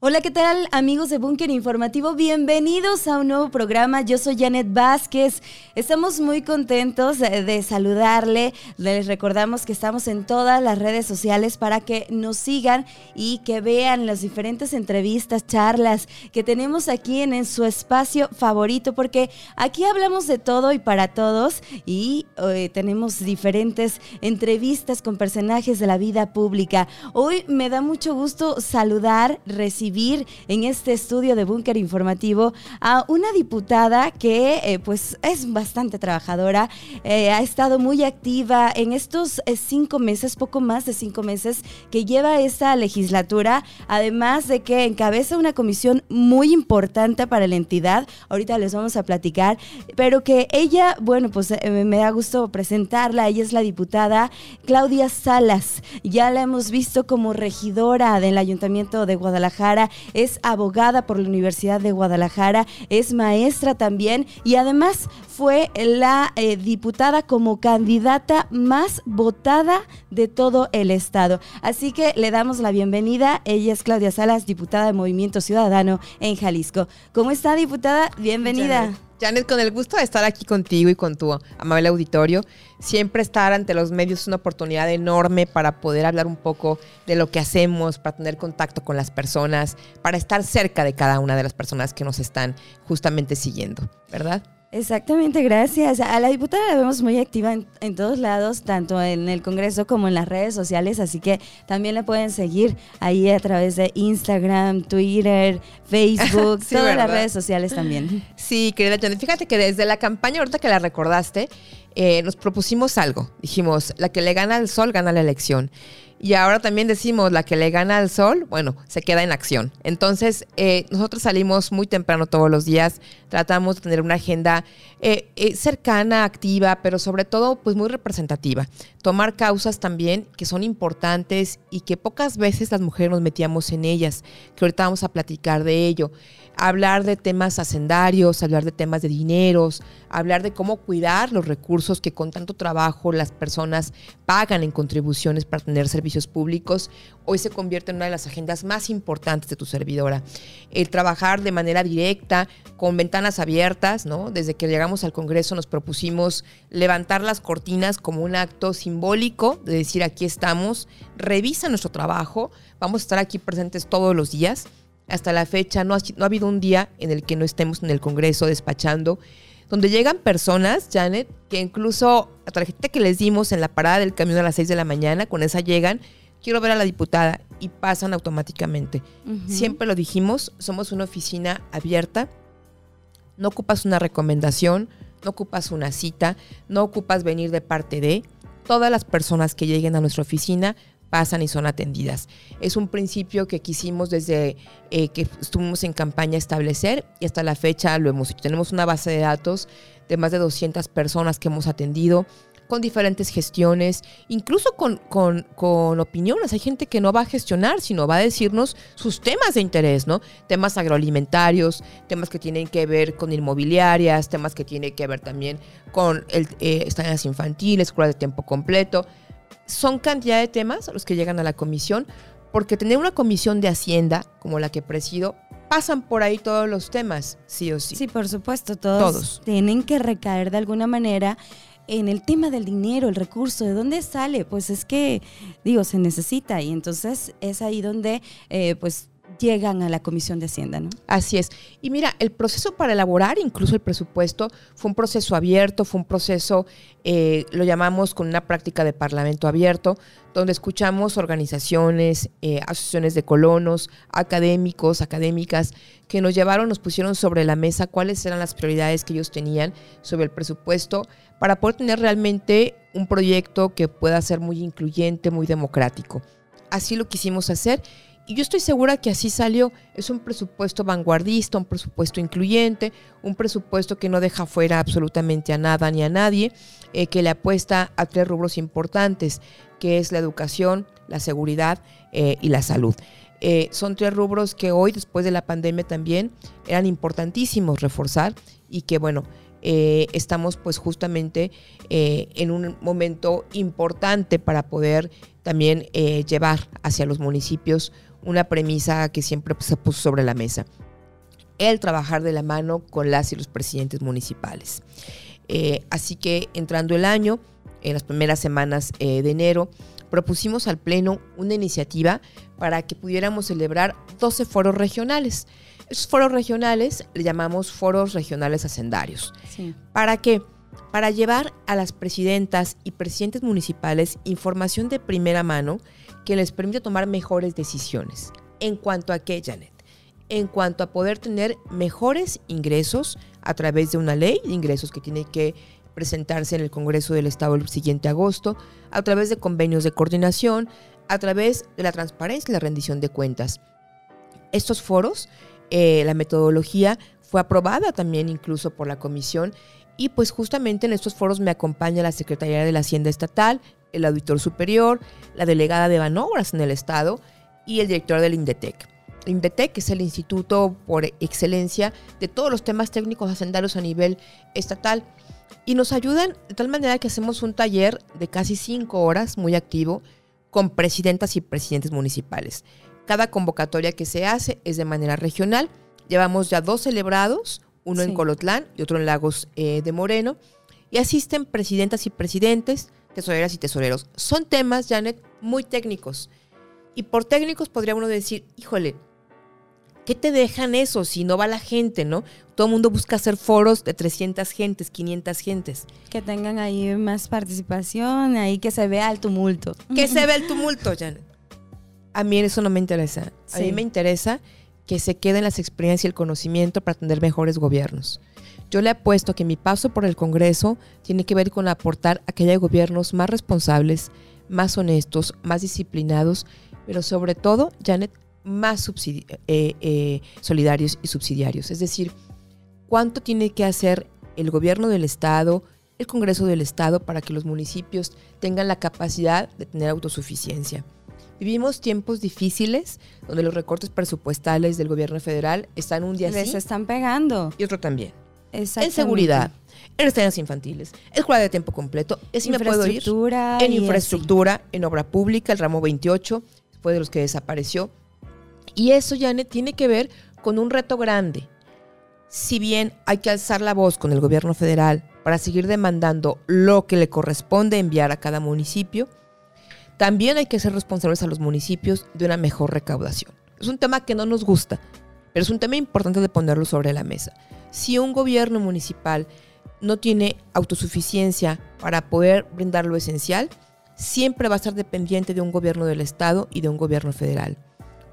Hola, ¿qué tal amigos de Búnker Informativo? Bienvenidos a un nuevo programa. Yo soy Janet Vázquez. Estamos muy contentos de, saludarle. Les recordamos que estamos en todas las redes sociales para que nos sigan y que vean las diferentes entrevistas, charlas que tenemos aquí en, su espacio favorito, porque aquí hablamos de todo y para todos y eh, tenemos diferentes entrevistas con personajes de la vida pública. Hoy me da mucho gusto saludar, recibir en este estudio de Búnker Informativo a una diputada que eh, pues es bastante trabajadora, eh, ha estado muy activa en estos eh, cinco meses, poco más de cinco meses que lleva esta legislatura, además de que encabeza una comisión muy importante para la entidad, ahorita les vamos a platicar, pero que ella, bueno, pues me da gusto presentarla, ella es la diputada Claudia Salas, ya la hemos visto como regidora del Ayuntamiento de Guadalajara, es abogada por la Universidad de Guadalajara, es maestra también y además fue la eh, diputada como candidata más votada de todo el estado. Así que le damos la bienvenida. Ella es Claudia Salas, diputada de Movimiento Ciudadano en Jalisco. ¿Cómo está, diputada? Bienvenida. Janet, con el gusto de estar aquí contigo y con tu amable auditorio. Siempre estar ante los medios es una oportunidad enorme para poder hablar un poco de lo que hacemos, para tener contacto con las personas, para estar cerca de cada una de las personas que nos están justamente siguiendo, ¿verdad? Exactamente, gracias. A la diputada la vemos muy activa en, todos lados, tanto en el Congreso como en las redes sociales, así que también la pueden seguir ahí a través de Instagram, Twitter, Facebook, todas las redes sociales también. Sí, querida Janet, fíjate que desde la campaña, ahorita que la recordaste, eh, nos propusimos algo. Dijimos, la que le gana al sol gana la elección. Y ahora también decimos, la que le gana al sol, bueno, se queda en acción. Entonces, eh, nosotros salimos muy temprano todos los días, tratamos de tener una agenda eh, eh, cercana, activa, pero sobre todo, pues muy representativa. Tomar causas también que son importantes y que pocas veces las mujeres nos metíamos en ellas, que ahorita vamos a platicar de ello hablar de temas hacendarios, hablar de temas de dineros, hablar de cómo cuidar los recursos que con tanto trabajo las personas pagan en contribuciones para tener servicios públicos, hoy se convierte en una de las agendas más importantes de tu servidora. El trabajar de manera directa, con ventanas abiertas, ¿no? Desde que llegamos al Congreso nos propusimos levantar las cortinas como un acto simbólico de decir aquí estamos, revisa nuestro trabajo, vamos a estar aquí presentes todos los días hasta la fecha no ha, no ha habido un día en el que no estemos en el Congreso despachando, donde llegan personas, Janet, que incluso la tarjeta que les dimos en la parada del camión a las 6 de la mañana, con esa llegan, quiero ver a la diputada y pasan automáticamente. Siempre lo dijimos, somos una oficina abierta, no ocupas una recomendación, no ocupas una cita, no ocupas venir de parte de. Todas las personas que lleguen a nuestra oficina pasan y son atendidas. Es un principio que quisimos desde eh, que estuvimos en campaña establecer y hasta la fecha lo hemos hecho. Tenemos una base de datos de más de 200 personas que hemos atendido con diferentes gestiones, incluso con, con, con, opiniones. Hay gente que no va a gestionar, sino va a decirnos sus temas de interés, ¿no? Temas agroalimentarios, temas que tienen que ver con inmobiliarias, temas que tienen que ver también con el, eh, estancias infantiles, escuela de tiempo completo son cantidad de temas los que llegan a la comisión, porque tener una comisión de Hacienda como la que presido, pasan por ahí todos los temas, sí o sí. Sí, por supuesto, todos, tienen que recaer de alguna manera en el tema del dinero, el recurso, ¿de dónde sale? Pues es que, digo, se necesita y entonces es ahí donde, eh, pues, llegan a la Comisión de Hacienda, ¿no? Así es. Y mira, el proceso para elaborar incluso el presupuesto fue un proceso abierto, fue un proceso, eh, lo llamamos con una práctica de parlamento abierto, donde escuchamos organizaciones, eh, asociaciones de colonos, académicos, académicas, que nos llevaron, nos pusieron sobre la mesa cuáles eran las prioridades que ellos tenían sobre el presupuesto para poder tener realmente un proyecto que pueda ser muy incluyente, muy democrático. Así lo quisimos hacer y yo estoy segura que así salió. Es un presupuesto vanguardista, un presupuesto incluyente, un presupuesto que no deja fuera absolutamente a nada ni a nadie, eh, que le apuesta a tres rubros importantes, que es la educación, la seguridad eh, y la salud. Eh, son tres rubros que hoy, después de la pandemia también, eran importantísimos reforzar y que, bueno, estamos pues justamente en un momento importante para poder también llevar hacia los municipios una premisa que siempre se puso sobre la mesa. El trabajar de la mano con las y los presidentes municipales. Eh, así que entrando el año, en las primeras semanas eh, de enero, propusimos al Pleno una iniciativa para que pudiéramos celebrar 12 foros regionales. Esos foros regionales le llamamos foros regionales hacendarios. ¿Para qué? Para llevar a las presidentas y presidentes municipales información de primera mano que les permite tomar mejores decisiones. ¿En cuanto a qué, Janet? En cuanto a poder tener mejores ingresos a través de una ley de ingresos que tiene que presentarse en el Congreso del Estado el siguiente agosto, a través de convenios de coordinación, a través de la transparencia y la rendición de cuentas. Estos foros, eh, la metodología fue aprobada también incluso por la comisión y pues justamente en estos foros me acompaña la Secretaría de la Hacienda Estatal, el Auditor Superior, la Delegada de Banobras en el Estado y el director del INDETEC. INDETEC es el instituto por excelencia de todos los temas técnicos hacendarios a nivel estatal y nos ayudan de tal manera que hacemos un taller de casi cinco horas muy activo con presidentas y presidentes municipales. Cada convocatoria que se hace es de manera regional. Llevamos ya dos celebrados, uno en Colotlán y otro en Lagos eh, de Moreno, y asisten presidentas y presidentes, tesoreras y tesoreros. Son temas, Janet, muy técnicos. Y por técnicos podría uno decir, híjole, ¿qué te dejan eso si no va la gente, no? Todo el mundo busca hacer foros de 300 gentes, 500 gentes. Que tengan ahí más participación, ahí que se vea el tumulto. Que se vea el tumulto, Janet. A mí eso no me interesa. A mí me interesa que se queden las experiencias y el conocimiento para tener mejores gobiernos. Yo le apuesto que mi paso por el Congreso tiene que ver con aportar a que haya gobiernos más responsables, más honestos, más disciplinados, pero sobre todo, Janet, más eh, eh, solidarios y subsidiarios. Es decir, cuánto tiene que hacer el gobierno del Estado, el Congreso del Estado, para que los municipios tengan la capacidad de tener autosuficiencia. Vivimos tiempos difíciles donde los recortes presupuestales del gobierno federal están un día Les están pegando. Y otro también. En seguridad, en estancias infantiles, escuela de tiempo completo. Es me puedo ir en infraestructura, en obra pública, el ramo 28 fue de los que desapareció. Y eso, Janet, tiene que ver con un reto grande. Si bien hay que alzar la voz con el gobierno federal para seguir demandando lo que le corresponde enviar a cada municipio, también hay que ser responsables a los municipios de una mejor recaudación. Es un tema que no nos gusta, pero es un tema importante de ponerlo sobre la mesa. Si un gobierno municipal no tiene autosuficiencia para poder brindar lo esencial, siempre va a estar dependiente de un gobierno del Estado y de un gobierno federal.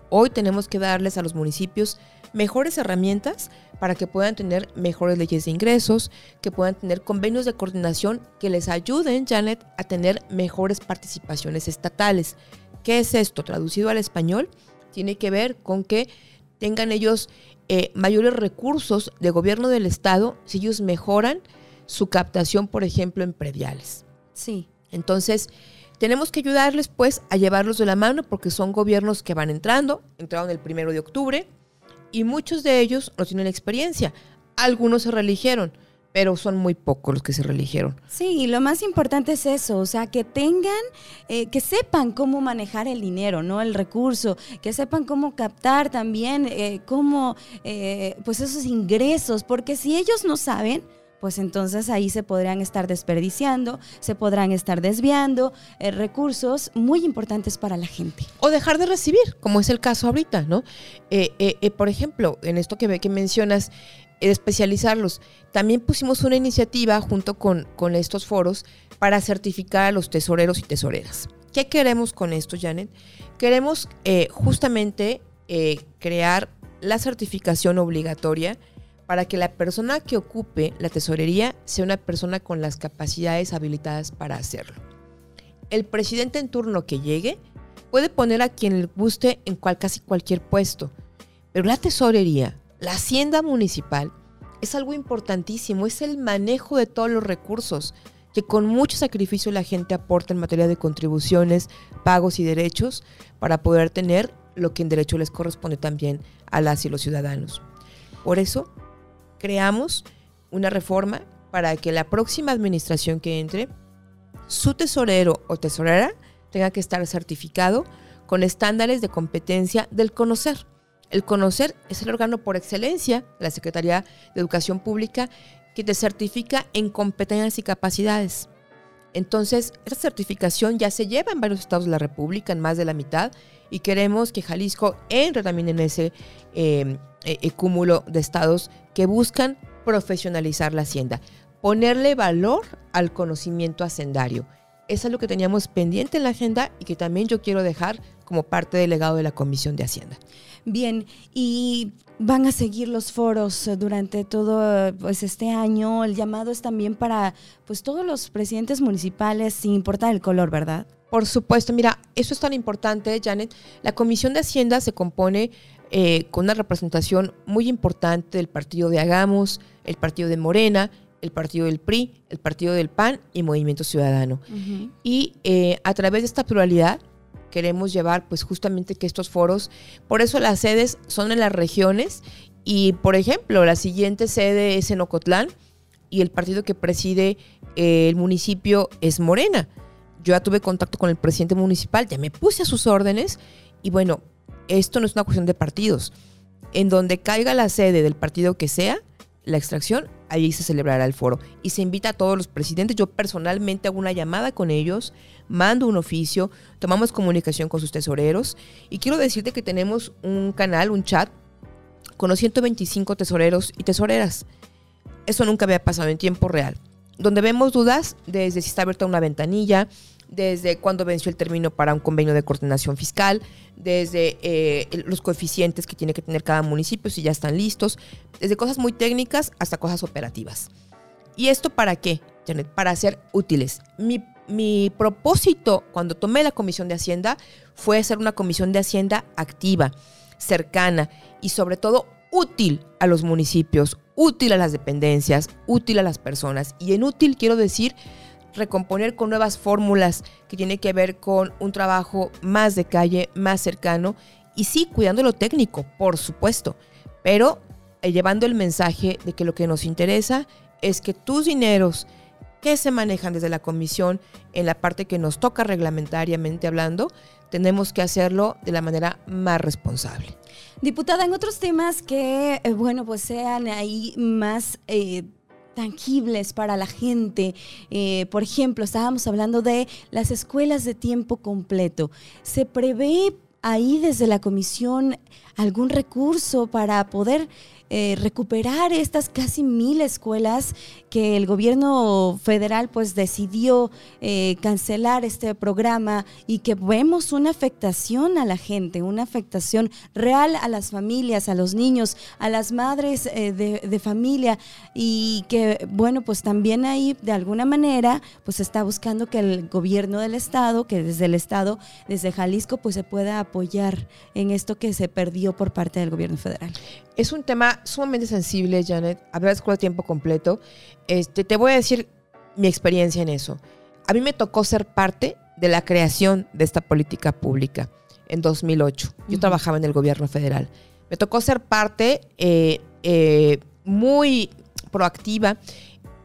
Hoy tenemos que darles a los municipios mejores herramientas para que puedan tener mejores leyes de ingresos, que puedan tener convenios de coordinación que les ayuden, Janet, a tener mejores participaciones estatales. ¿Qué es esto? Traducido al español, tiene que ver con que tengan ellos eh, mayores recursos de gobierno del Estado si ellos mejoran su captación, por ejemplo, en prediales. Sí. Entonces, tenemos que ayudarles pues a llevarlos de la mano porque son gobiernos que van entrando, entraron el primero de octubre y muchos de ellos no tienen experiencia. Algunos se religieron, pero son muy pocos los que se religieron. Sí, y lo más importante es eso, o sea, que tengan, eh, que sepan cómo manejar el dinero, ¿no? El recurso, que sepan cómo captar también, eh, cómo, eh, pues esos ingresos, porque si ellos no saben, pues entonces ahí se podrían estar desperdiciando, se podrán estar desviando eh, recursos muy importantes para la gente. O dejar de recibir, como es el caso ahorita, ¿no? Eh, eh, por ejemplo, en esto que, que mencionas, especializarlos, también pusimos una iniciativa junto con, con estos foros para certificar a los tesoreros y tesoreras. ¿Qué queremos con esto, Janet? Queremos justamente crear la certificación obligatoria para que la persona que ocupe la tesorería sea una persona con las capacidades habilitadas para hacerlo. El presidente en turno que llegue puede poner a quien le guste en casi cualquier puesto, pero la tesorería, la hacienda municipal, es algo importantísimo, es el manejo de todos los recursos que con mucho sacrificio la gente aporta en materia de contribuciones, pagos y derechos para poder tener lo que en derecho les corresponde también a las y los ciudadanos. Por eso, creamos una reforma para que la próxima administración que entre, su tesorero o tesorera tenga que estar certificado con estándares de competencia del conocer. El conocer es el órgano por excelencia la Secretaría de Educación Pública que te certifica en competencias y capacidades. Entonces, esta certificación ya se lleva en varios estados de la República, en más de la mitad, y queremos que Jalisco entre también en ese em, eh, eh, cúmulo de estados que buscan profesionalizar la hacienda, ponerle valor al conocimiento hacendario. Eso es lo que teníamos pendiente en la agenda y que también yo quiero dejar como parte del legado de la Comisión de Hacienda. Bien, y van a seguir los foros eh, durante todo pues este año. El llamado es también para pues todos los presidentes municipales, sin importar el color, ¿verdad? Por supuesto, mira, eso es tan importante, Janet. La Comisión de Hacienda se compone eh, con una representación muy importante del partido de Hagamos, el partido de Morena, el partido del PRI, el partido del PAN y Movimiento Ciudadano. Y eh, a través de esta pluralidad queremos llevar pues justamente que estos foros, por eso las sedes son en las regiones y por ejemplo la siguiente sede es en Ocotlán y el partido que preside eh, el municipio es Morena. Yo ya tuve contacto con el presidente municipal, ya me puse a sus órdenes y bueno, esto no es una cuestión de partidos. En donde caiga la sede del partido que sea, la extracción, ahí se celebrará el foro. Y se invita a todos los presidentes. Yo personalmente hago una llamada con ellos, mando un oficio, tomamos comunicación con sus tesoreros. Y quiero decirte que tenemos un canal, un chat, con los 125 tesoreros y tesoreras. Eso nunca había pasado en tiempo real. Donde vemos dudas desde si está abierta una ventanilla, desde cuándo venció el término para un convenio de coordinación fiscal, desde eh, los coeficientes que tiene que tener cada municipio, si ya están listos, desde cosas muy técnicas hasta cosas operativas. ¿Y esto para qué, Janet? Para ser útiles. Mi, mi propósito cuando tomé la Comisión de Hacienda fue ser una Comisión de Hacienda activa, cercana y sobre todo útil a los municipios, útil a las dependencias, útil a las personas. Y en útil quiero decir recomponer con nuevas fórmulas que tiene que ver con un trabajo más de calle, más cercano y sí, cuidando lo técnico, por supuesto, pero eh, llevando el mensaje de que lo que nos interesa es que tus dineros que se manejan desde la comisión en la parte que nos toca reglamentariamente hablando, tenemos que hacerlo de la manera más responsable. Diputada, en otros temas que, eh, bueno, pues sean ahí más... Eh, tangibles para la gente. Eh, por ejemplo, estábamos hablando de las escuelas de tiempo completo. ¿Se prevé ahí desde la comisión algún recurso para poder eh, recuperar estas casi mil escuelas que el gobierno federal pues decidió eh, cancelar este programa y que vemos una afectación a la gente, una afectación real a las familias, a los niños, a las madres eh, de, de, familia y que bueno pues también ahí de alguna manera pues está buscando que el gobierno del estado, que desde el estado, desde Jalisco pues se pueda apoyar en esto que se perdió por parte del gobierno federal. Es un tema sumamente sensible, Janet, hablar de escuela a tiempo completo. Este, te voy a decir mi experiencia en eso. A mí me tocó ser parte de la creación de esta política pública en 2008. Yo trabajaba en el gobierno federal. Me tocó ser parte eh, eh, muy proactiva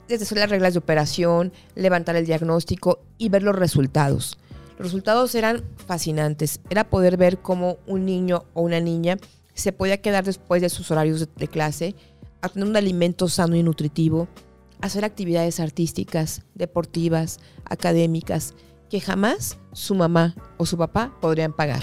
desde hacer las reglas de operación, levantar el diagnóstico y ver los resultados. Los resultados eran fascinantes. Era poder ver cómo un niño o una niña se podía quedar después de sus horarios de, clase a tener un alimento sano y nutritivo, hacer actividades artísticas, deportivas, académicas, que jamás su mamá o su papá podrían pagar.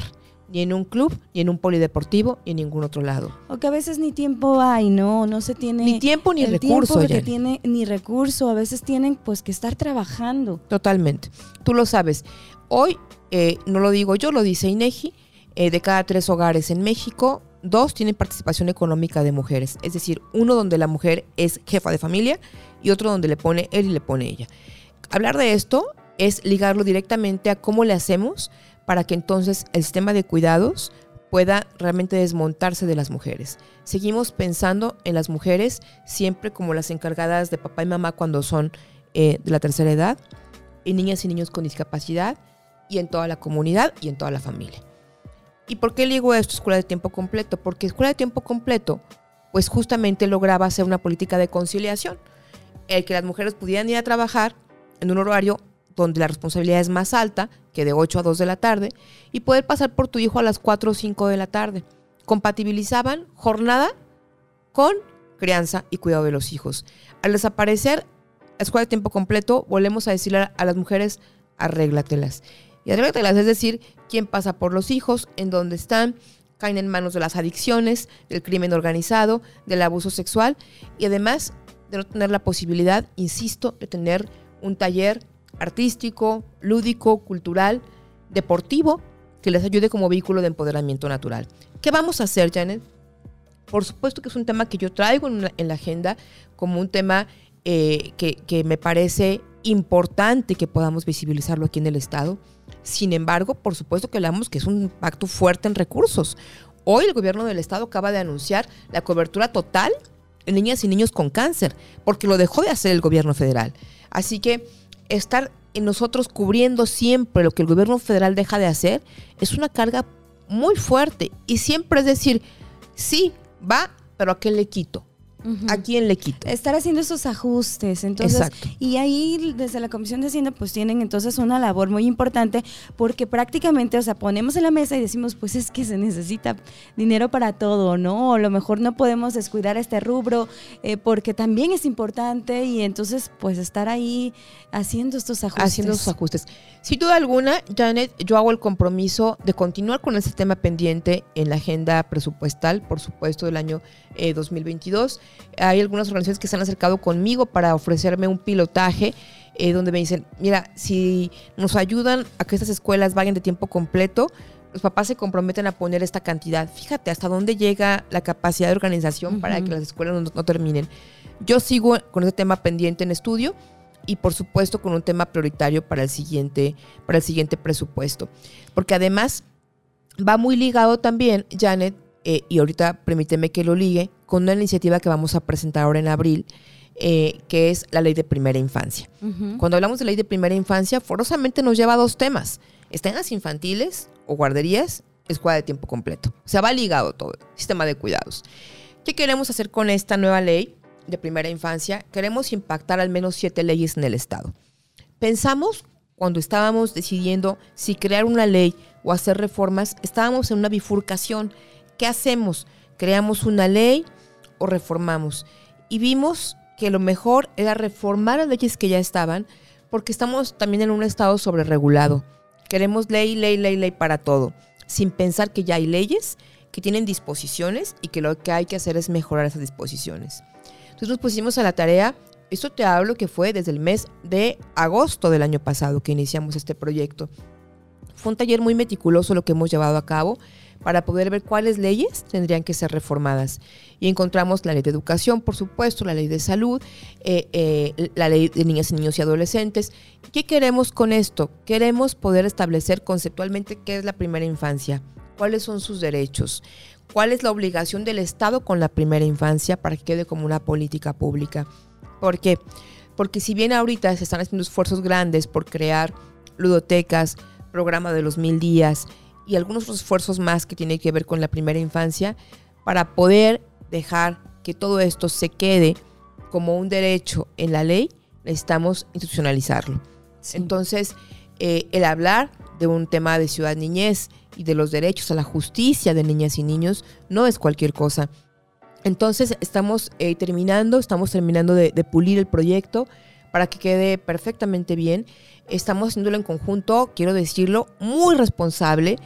Ni en un club, ni en un polideportivo, ni en ningún otro lado. O que a veces ni tiempo hay, ¿no? No se tiene... Ni tiempo ni recurso. Tiempo tiene ni recurso. A veces tienen pues que estar trabajando. Totalmente. Tú lo sabes. Hoy, eh, no lo digo yo, lo dice INEGI, eh, de cada tres hogares en México, dos tienen participación económica de mujeres, es decir, uno donde la mujer es jefa de familia y otro donde le pone él y le pone ella. Hablar de esto es ligarlo directamente a cómo le hacemos para que entonces el sistema de cuidados pueda realmente desmontarse de las mujeres. Seguimos pensando en las mujeres siempre como las encargadas de papá y mamá cuando son eh, de la tercera edad, en niñas y niños con discapacidad y en toda la comunidad y en toda la familia. ¿Y por qué le digo esto, escuela de tiempo completo? Porque escuela de tiempo completo, pues justamente lograba hacer una política de conciliación, el que las mujeres pudieran ir a trabajar en un horario donde la responsabilidad es más alta, que de 8 a 2 de la tarde, y poder pasar por tu hijo a las 4 o 5 de la tarde. Compatibilizaban jornada con crianza y cuidado de los hijos. Al desaparecer la escuela de tiempo completo, volvemos a decirle a las mujeres, arréglatelas. Y arréglatelas es decir, quién pasa por los hijos, en dónde están, caen en manos de las adicciones, del crimen organizado, del abuso sexual y además de no tener la posibilidad, insisto, de tener un taller artístico, lúdico, cultural, deportivo, que les ayude como vehículo de empoderamiento natural. ¿Qué vamos a hacer, Janet? Por supuesto que es un tema que yo traigo en, la agenda como un tema eh, que me parece importante que podamos visibilizarlo aquí en el Estado. Sin embargo, por supuesto que hablamos que es un impacto fuerte en recursos. Hoy el gobierno del Estado acaba de anunciar la cobertura total en niñas y niños con cáncer, porque lo dejó de hacer el gobierno federal. Así que estar en nosotros cubriendo siempre lo que el gobierno federal deja de hacer es una carga muy fuerte. Y siempre es decir, sí, va, pero ¿a qué le quito? ¿A quién le quito? Estar haciendo esos ajustes. Entonces, y ahí desde la Comisión de Hacienda pues tienen entonces una labor muy importante porque prácticamente, o sea, ponemos en la mesa y decimos, pues es que se necesita dinero para todo, ¿no? O a lo mejor no podemos descuidar este rubro eh, porque también es importante y entonces pues estar ahí haciendo estos ajustes. Haciendo esos ajustes. Sin duda alguna, Janet, yo hago el compromiso de continuar con ese tema pendiente en la agenda presupuestal, por supuesto, del año 2022. Hay algunas organizaciones que se han acercado conmigo para ofrecerme un pilotaje eh, donde me dicen, mira, si nos ayudan a que estas escuelas vayan de tiempo completo, los papás se comprometen a poner esta cantidad. Fíjate hasta dónde llega la capacidad de organización para que las escuelas no, terminen. Yo sigo con ese tema pendiente en estudio y por supuesto con un tema prioritario para el siguiente, para el siguiente presupuesto. Porque además va muy ligado también, Janet, eh, y ahorita permíteme que lo ligue, con una iniciativa que vamos a presentar ahora en abril, eh, que es la ley de primera infancia. Cuando hablamos de ley de primera infancia, forosamente nos lleva a dos temas. Están las infantiles o guarderías, escuela de tiempo completo. O sea, va ligado todo, sistema de cuidados. ¿Qué queremos hacer con esta nueva ley de primera infancia? Queremos impactar al menos siete leyes en el Estado. Pensamos, cuando estábamos decidiendo si crear una ley o hacer reformas, estábamos en una bifurcación ¿Qué hacemos? ¿Creamos una ley o reformamos? Y vimos que lo mejor era reformar las leyes que ya estaban, porque estamos también en un estado sobreregulado. Queremos ley, ley, ley, ley para todo, sin pensar que ya hay leyes que tienen disposiciones y que lo que hay que hacer es mejorar esas disposiciones. Entonces nos pusimos a la tarea, esto te hablo que fue desde el mes de agosto del año pasado que iniciamos este proyecto. Fue un taller muy meticuloso lo que hemos llevado a cabo para poder ver cuáles leyes tendrían que ser reformadas. Y encontramos la ley de educación, por supuesto, la ley de salud, eh, eh, la ley de niñas, niños y adolescentes. ¿Qué queremos con esto? Queremos poder establecer conceptualmente qué es la primera infancia, cuáles son sus derechos, cuál es la obligación del Estado con la primera infancia para que quede como una política pública. ¿Por qué? Porque si bien ahorita se están haciendo esfuerzos grandes por crear ludotecas, programa de los mil días, y algunos esfuerzos más que tienen que ver con la primera infancia para poder dejar que todo esto se quede como un derecho en la ley, necesitamos institucionalizarlo. Entonces, eh, el hablar de un tema de ciudad niñez y de los derechos a la justicia de niñas y niños no es cualquier cosa. Entonces, estamos eh, terminando, estamos terminando de, de pulir el proyecto para que quede perfectamente bien Estamos haciéndolo en conjunto, quiero decirlo, muy responsable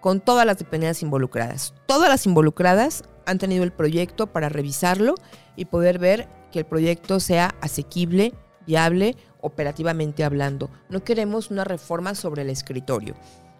con todas las dependencias involucradas. Todas las involucradas han tenido el proyecto para revisarlo y poder ver que el proyecto sea asequible, viable, operativamente hablando. No queremos una reforma sobre el escritorio.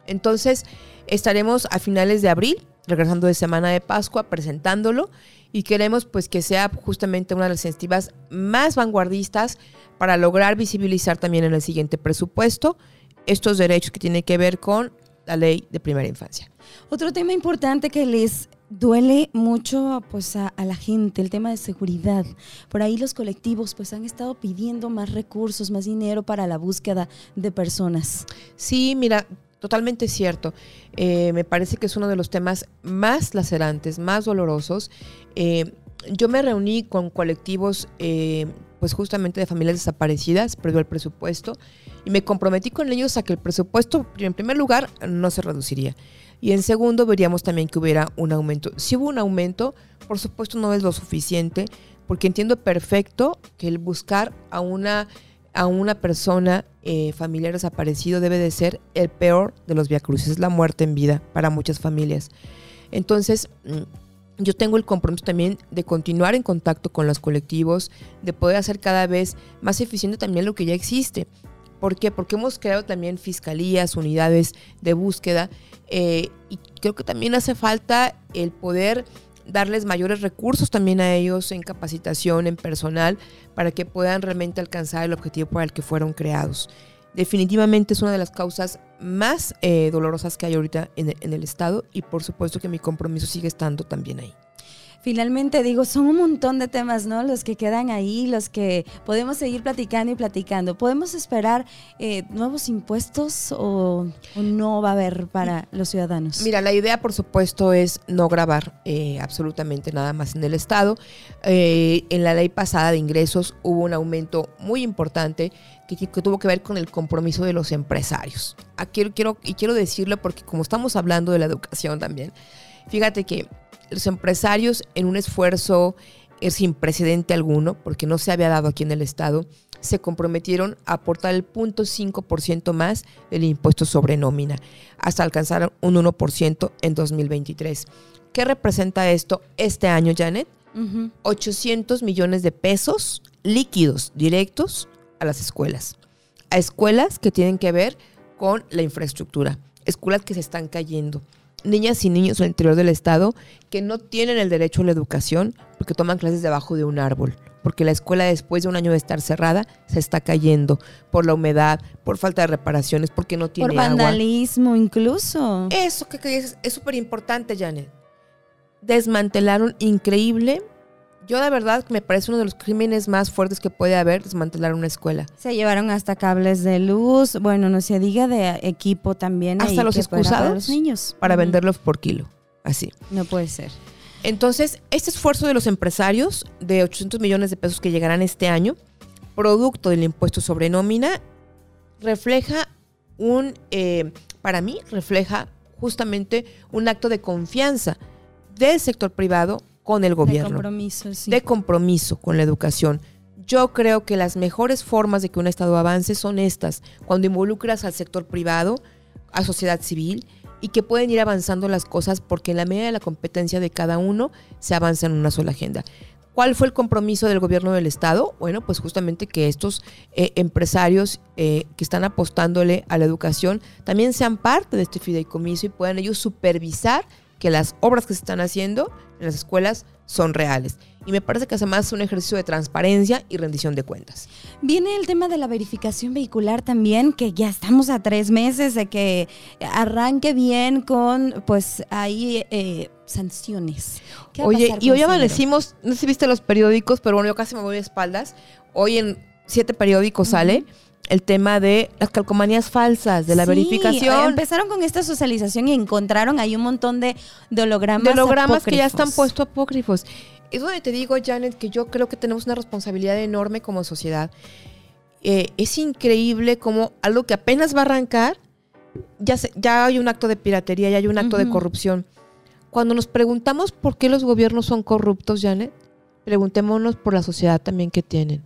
Entonces, estaremos a finales de abril, regresando de Semana de Pascua, presentándolo y queremos pues que sea justamente una de las iniciativas más vanguardistas para lograr visibilizar también en el siguiente presupuesto estos derechos que tienen que ver con la ley de primera infancia. Otro tema importante que les duele mucho pues a, la gente, el tema de seguridad. Por ahí los colectivos pues han estado pidiendo más recursos, más dinero para la búsqueda de personas. Sí, mira, totalmente cierto. Eh, me parece que es uno de los temas más lacerantes, más dolorosos. Eh, yo me reuní con colectivos eh, pues justamente de familias desaparecidas, perdió el presupuesto y me comprometí con ellos a que el presupuesto, en primer lugar, no se reduciría. Y en segundo, veríamos también que hubiera un aumento. Si hubo un aumento, por supuesto no es lo suficiente, porque entiendo perfecto que el buscar a una, a una persona eh, familiar desaparecido debe de ser el peor de los viacruces, es la muerte en vida para muchas familias. Entonces, mm, yo tengo el compromiso también de continuar en contacto con los colectivos, de poder hacer cada vez más eficiente también lo que ya existe. ¿Por qué? Porque hemos creado también fiscalías, unidades de búsqueda eh, y creo que también hace falta el poder darles mayores recursos también a ellos en capacitación, en personal, para que puedan realmente alcanzar el objetivo para el que fueron creados. Definitivamente es una de las causas más eh, dolorosas que hay ahorita en el Estado y por supuesto que mi compromiso sigue estando también ahí finalmente digo, son un montón de temas, ¿no? Los que quedan ahí, los que podemos seguir platicando y platicando. ¿Podemos esperar eh, nuevos impuestos o, no va a haber para los ciudadanos? Mira, la idea, por supuesto, es no grabar eh, absolutamente nada más en el Estado. Eh, en la ley pasada de ingresos hubo un aumento muy importante que, que, tuvo que ver con el compromiso de los empresarios. Aquí quiero, y quiero decirlo porque como estamos hablando de la educación también, fíjate que los empresarios en un esfuerzo sin precedente alguno, porque no se había dado aquí en el Estado, se comprometieron a aportar el 0.5% más del impuesto sobre nómina, hasta alcanzar un 1% en 2023. ¿Qué representa esto este año, Janet? 800 millones de pesos líquidos, directos, a las escuelas. A escuelas que tienen que ver con la infraestructura, escuelas que se están cayendo niñas y niños del interior del estado que no tienen el derecho a la educación porque toman clases debajo de un árbol, porque la escuela después de un año de estar cerrada se está cayendo por la humedad, por falta de reparaciones, porque no tiene. Por vandalismo incluso. Eso que, es súper importante, Janet. Desmantelaron increíble yo de verdad me parece uno de los crímenes más fuertes que puede haber desmantelar una escuela. Se llevaron hasta cables de luz, bueno, no se diga de equipo también. Hasta los excusados los niños. Para venderlos por kilo, así. No puede ser. Entonces, este esfuerzo de los empresarios de 800 millones de pesos que llegarán este año, producto del impuesto sobre nómina, refleja un, eh, para mí, refleja justamente un acto de confianza del sector privado con el gobierno. De compromiso, sí. De compromiso con la educación. Yo creo que las mejores formas de que un Estado avance son estas, cuando involucras al sector privado, a sociedad civil, y que pueden ir avanzando las cosas porque en la medida de la competencia de cada uno se avanza en una sola agenda. ¿Cuál fue el compromiso del gobierno del Estado? Bueno, pues justamente que estos eh, empresarios eh, que están apostándole a la educación también sean parte de este fideicomiso y puedan ellos supervisar que las obras que se están haciendo en las escuelas son reales. Y me parece que además es un ejercicio de transparencia y rendición de cuentas. Viene el tema de la verificación vehicular también, que ya estamos a tres meses de que arranque bien con, pues, ahí eh, sanciones. Oye, y hoy amanecimos, no sé si viste los periódicos, pero bueno, yo casi me voy de espaldas. Hoy en siete periódicos sale el tema de las calcomanías falsas, de la verificación. Empezaron con esta socialización y encontraron ahí un montón de, hologramas. De hologramas que ya están puestos apócrifos. Es donde te digo, Janet, que yo creo que tenemos una responsabilidad enorme como sociedad. Eh, es increíble como algo que apenas va a arrancar, ya, ya hay un acto de piratería, ya hay un acto de corrupción. Cuando nos preguntamos por qué los gobiernos son corruptos, Janet, preguntémonos por la sociedad también que tienen.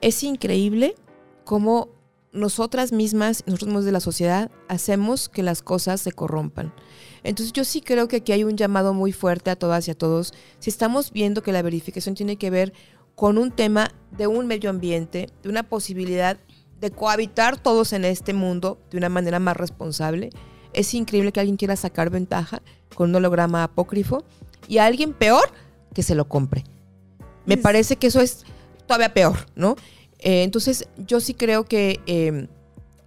Es increíble cómo nosotras mismas, nosotros mismos de la sociedad, hacemos que las cosas se corrompan. Entonces yo sí creo que aquí hay un llamado muy fuerte a todas y a todos. Si estamos viendo que la verificación tiene que ver con un tema de un medio ambiente, de una posibilidad de cohabitar todos en este mundo de una manera más responsable, es increíble que alguien quiera sacar ventaja con un holograma apócrifo y a alguien peor que se lo compre. Me parece que eso es todavía peor, ¿no? Eh, entonces, yo sí creo que em,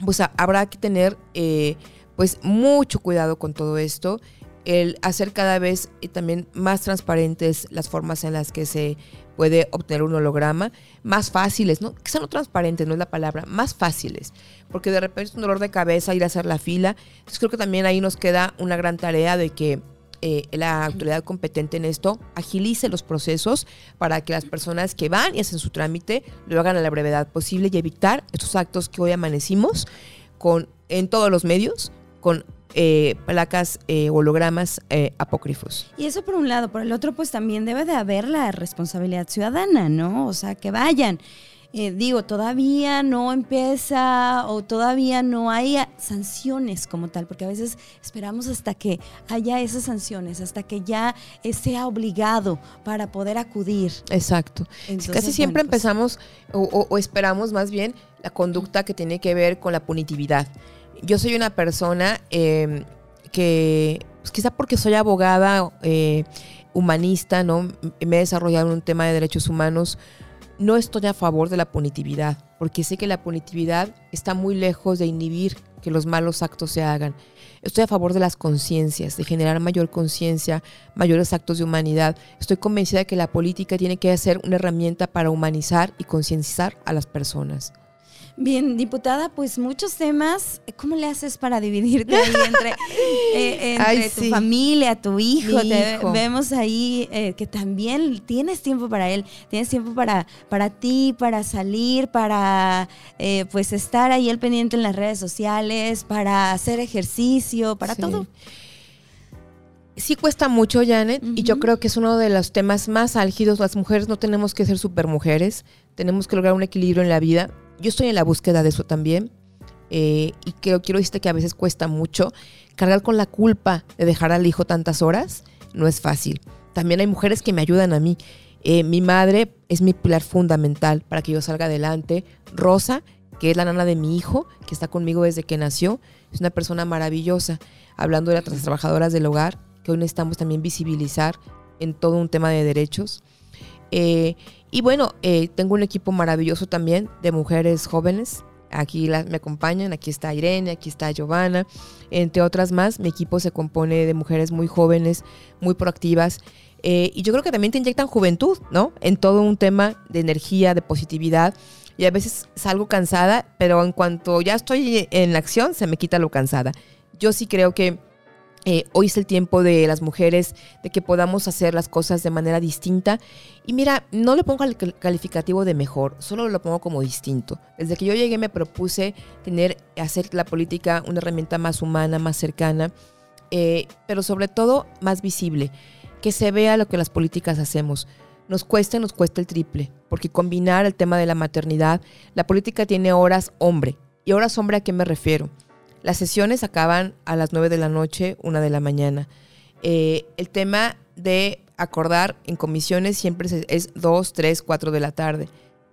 pues, habrá que tener eh, pues mucho cuidado con todo esto, el hacer cada vez eh, también más transparentes las formas en las que se puede obtener un holograma, más fáciles, ¿no? Sean no transparentes, no es la palabra, más fáciles, porque de repente es un dolor de cabeza ir a hacer la fila. Entonces creo que también ahí nos queda una gran tarea de que eh, la autoridad competente en esto agilice los procesos para que las personas que van y hacen su trámite lo hagan a la brevedad posible y evitar estos actos que hoy amanecimos con, en todos los medios con eh, placas, eh, hologramas eh, apócrifos. Y eso por un lado, por el otro pues también debe de haber la responsabilidad ciudadana, ¿no? O sea, que vayan. Eh, digo, todavía no empieza o todavía no hay sanciones como tal, porque a veces esperamos hasta que haya esas sanciones, hasta que ya sea obligado para poder acudir. Exacto. Entonces, Casi siempre bueno, pues- empezamos o, o- o esperamos más bien la conducta que tiene que ver con la punitividad. Yo soy una persona eh, que, pues, quizá porque soy abogada eh, humanista, ¿no? Me he desarrollado en un tema de derechos humanos. No estoy a favor de la punitividad, porque sé que la punitividad está muy lejos de inhibir que los malos actos se hagan. Estoy a favor de las conciencias, de generar mayor conciencia, mayores actos de humanidad. Estoy convencida de que la política tiene que ser una herramienta para humanizar y concienciar a las personas. Bien, diputada, pues muchos temas. ¿Cómo le haces para dividirte ahí entre, eh, entre Ay, tu sí. familia, tu hijo? Te- hijo. vemos ahí eh, que también tienes tiempo para él, tienes tiempo para, para ti, para salir, para eh, pues estar ahí al pendiente en las redes sociales, para hacer ejercicio, para Sí. todo. Sí cuesta mucho, Janet, y yo creo que es uno de los temas más álgidos. Las mujeres no tenemos que ser supermujeres, tenemos que lograr un equilibrio en la vida. Yo estoy en la búsqueda de eso también, eh, y creo, quiero decirte que a veces cuesta mucho cargar con la culpa de dejar al hijo tantas horas, no es fácil. También hay mujeres que me ayudan a mí. Eh, mi madre es mi pilar fundamental para que yo salga adelante. Rosa, que es la nana de mi hijo, que está conmigo desde que nació, es una persona maravillosa. Hablando de las trabajadoras del hogar, que hoy necesitamos también visibilizar en todo un tema de derechos. Eh, y bueno, eh, tengo un equipo maravilloso también de mujeres jóvenes. Aquí las, me acompañan, aquí está Irene, aquí está Giovanna, entre otras más. Mi equipo se compone de mujeres muy jóvenes, muy proactivas. eh, y yo creo que también te inyectan juventud, ¿no? En todo un tema de energía, de positividad. Y a veces salgo cansada, pero en cuanto ya estoy en la acción, se me quita lo cansada. Yo sí creo que eh, hoy es el tiempo de las mujeres, de que podamos hacer las cosas de manera distinta. Y mira, no le pongo el cal- calificativo de mejor, solo lo pongo como distinto. Desde que yo llegué me propuse tener, hacer la política una herramienta más humana, más cercana, eh, pero sobre todo más visible, que se vea lo que las políticas hacemos. Nos cuesta, nos cuesta el triple, porque combinar el tema de la maternidad, la política tiene horas hombre. ¿Y horas hombre a qué me refiero? Las sesiones acaban a las 9 de la noche, 1 de la mañana. Eh, el tema de acordar en comisiones siempre es 2, 3, 4 de la tarde.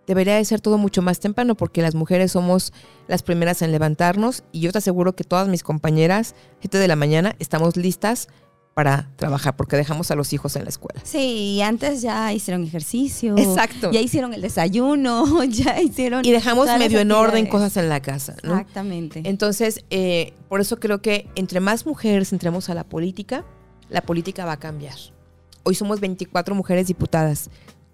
Debería de ser todo mucho más temprano porque las mujeres somos las primeras en levantarnos y yo te aseguro que todas mis compañeras, 7 de la mañana, estamos listas para trabajar porque dejamos a los hijos en la escuela. Sí, y antes ya hicieron ejercicio. Exacto. Ya hicieron el desayuno, ya hicieron. Y dejamos medio en orden cosas en la casa, ¿no? Exactamente. Entonces, eh, por eso creo que entre más mujeres entremos a la política, la política va a cambiar. Hoy somos 24 mujeres diputadas.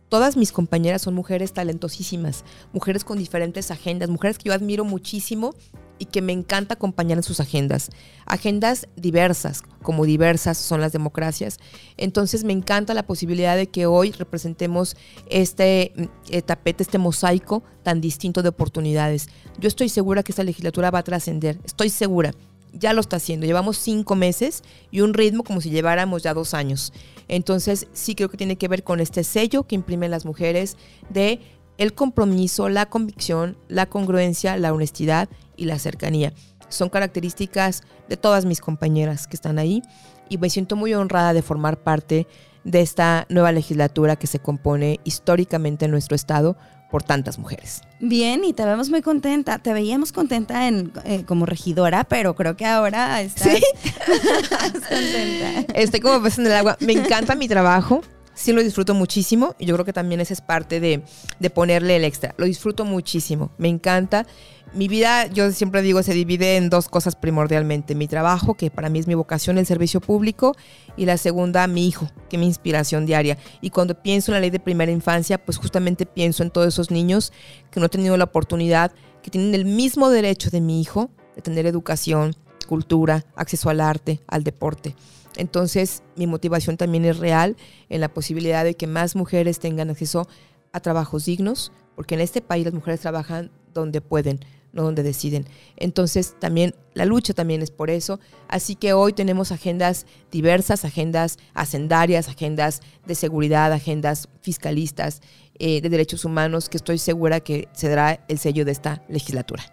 Todas mis compañeras son mujeres talentosísimas, mujeres con diferentes agendas, mujeres que yo admiro muchísimo y que me encanta acompañar en sus agendas. Agendas diversas, como diversas son las democracias. Entonces me encanta la posibilidad de que hoy representemos este mm, eh, tapete, este mosaico tan distinto de oportunidades. Yo estoy segura que esta legislatura va a trascender, estoy segura. Ya lo está haciendo. Llevamos cinco meses y un ritmo como si lleváramos ya dos años. Entonces sí creo que tiene que ver con este sello que imprimen las mujeres de el compromiso, la convicción, la congruencia, la honestidad y la cercanía. Son características de todas mis compañeras que están ahí y me siento muy honrada de formar parte de esta nueva legislatura que se compone históricamente en nuestro estado por tantas mujeres. Bien, y te vemos muy contenta. Te veíamos contenta en, eh, como regidora, pero creo que ahora estás ¿Sí? contenta. Estoy como pez en el agua. Me encanta mi trabajo. Sí lo disfruto muchísimo y yo creo que también esa es parte de, de ponerle el extra. Lo disfruto muchísimo. Me encanta. Mi vida, yo siempre digo, se divide en dos cosas primordialmente. Mi trabajo, que para mí es mi vocación, el servicio público, y la segunda, mi hijo, que es mi inspiración diaria. Y cuando pienso en la ley de primera infancia, pues justamente pienso en todos esos niños que no han tenido la oportunidad, que tienen el mismo derecho de mi hijo de tener educación, cultura, acceso al arte, al deporte. Entonces, mi motivación también es real en la posibilidad de que más mujeres tengan acceso a trabajos dignos, porque en este país las mujeres trabajan donde pueden, no donde deciden. Entonces, también la lucha también es por eso. Así que hoy tenemos agendas diversas, agendas hacendarias, agendas de seguridad, agendas fiscalistas, eh, de derechos humanos, que estoy segura que se dará el sello de esta legislatura.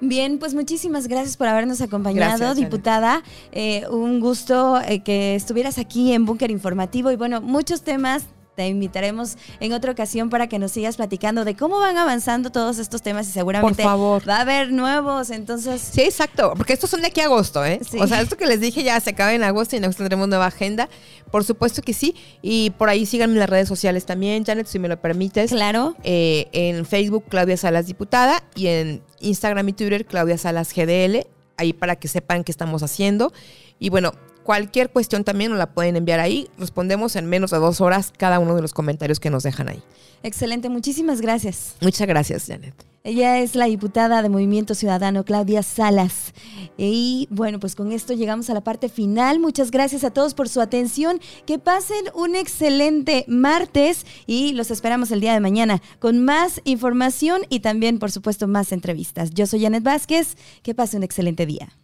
Bien, pues muchísimas gracias por habernos acompañado, diputada. Eh, un gusto eh, que estuvieras aquí en Búnker Informativo y bueno, muchos temas te invitaremos en otra ocasión para que nos sigas platicando de cómo van avanzando todos estos temas y seguramente va a haber nuevos, entonces... Sí, exacto, porque estos son de aquí a agosto, ¿eh? O sea, esto que les dije ya se acaba en agosto y en agosto tendremos nueva agenda. Por supuesto que sí, y por ahí síganme en las redes sociales también, Janet, si me lo permites. Claro. Eh, en Facebook, Claudia Salas Diputada, y en Instagram y Twitter, Claudia Salas GDL, ahí para que sepan qué estamos haciendo. Y bueno, Cualquier cuestión también nos la pueden enviar ahí. Respondemos en menos de dos horas cada uno de los comentarios que nos dejan ahí. Excelente, muchísimas gracias. Muchas gracias, Janet. Ella es la diputada de Movimiento Ciudadano, Claudia Salas. Y bueno, pues con esto llegamos a la parte final. Muchas gracias a todos por su atención. Que pasen un excelente martes y los esperamos el día de mañana con más información y también, por supuesto, más entrevistas. Yo soy Janet Vázquez. Que pase un excelente día.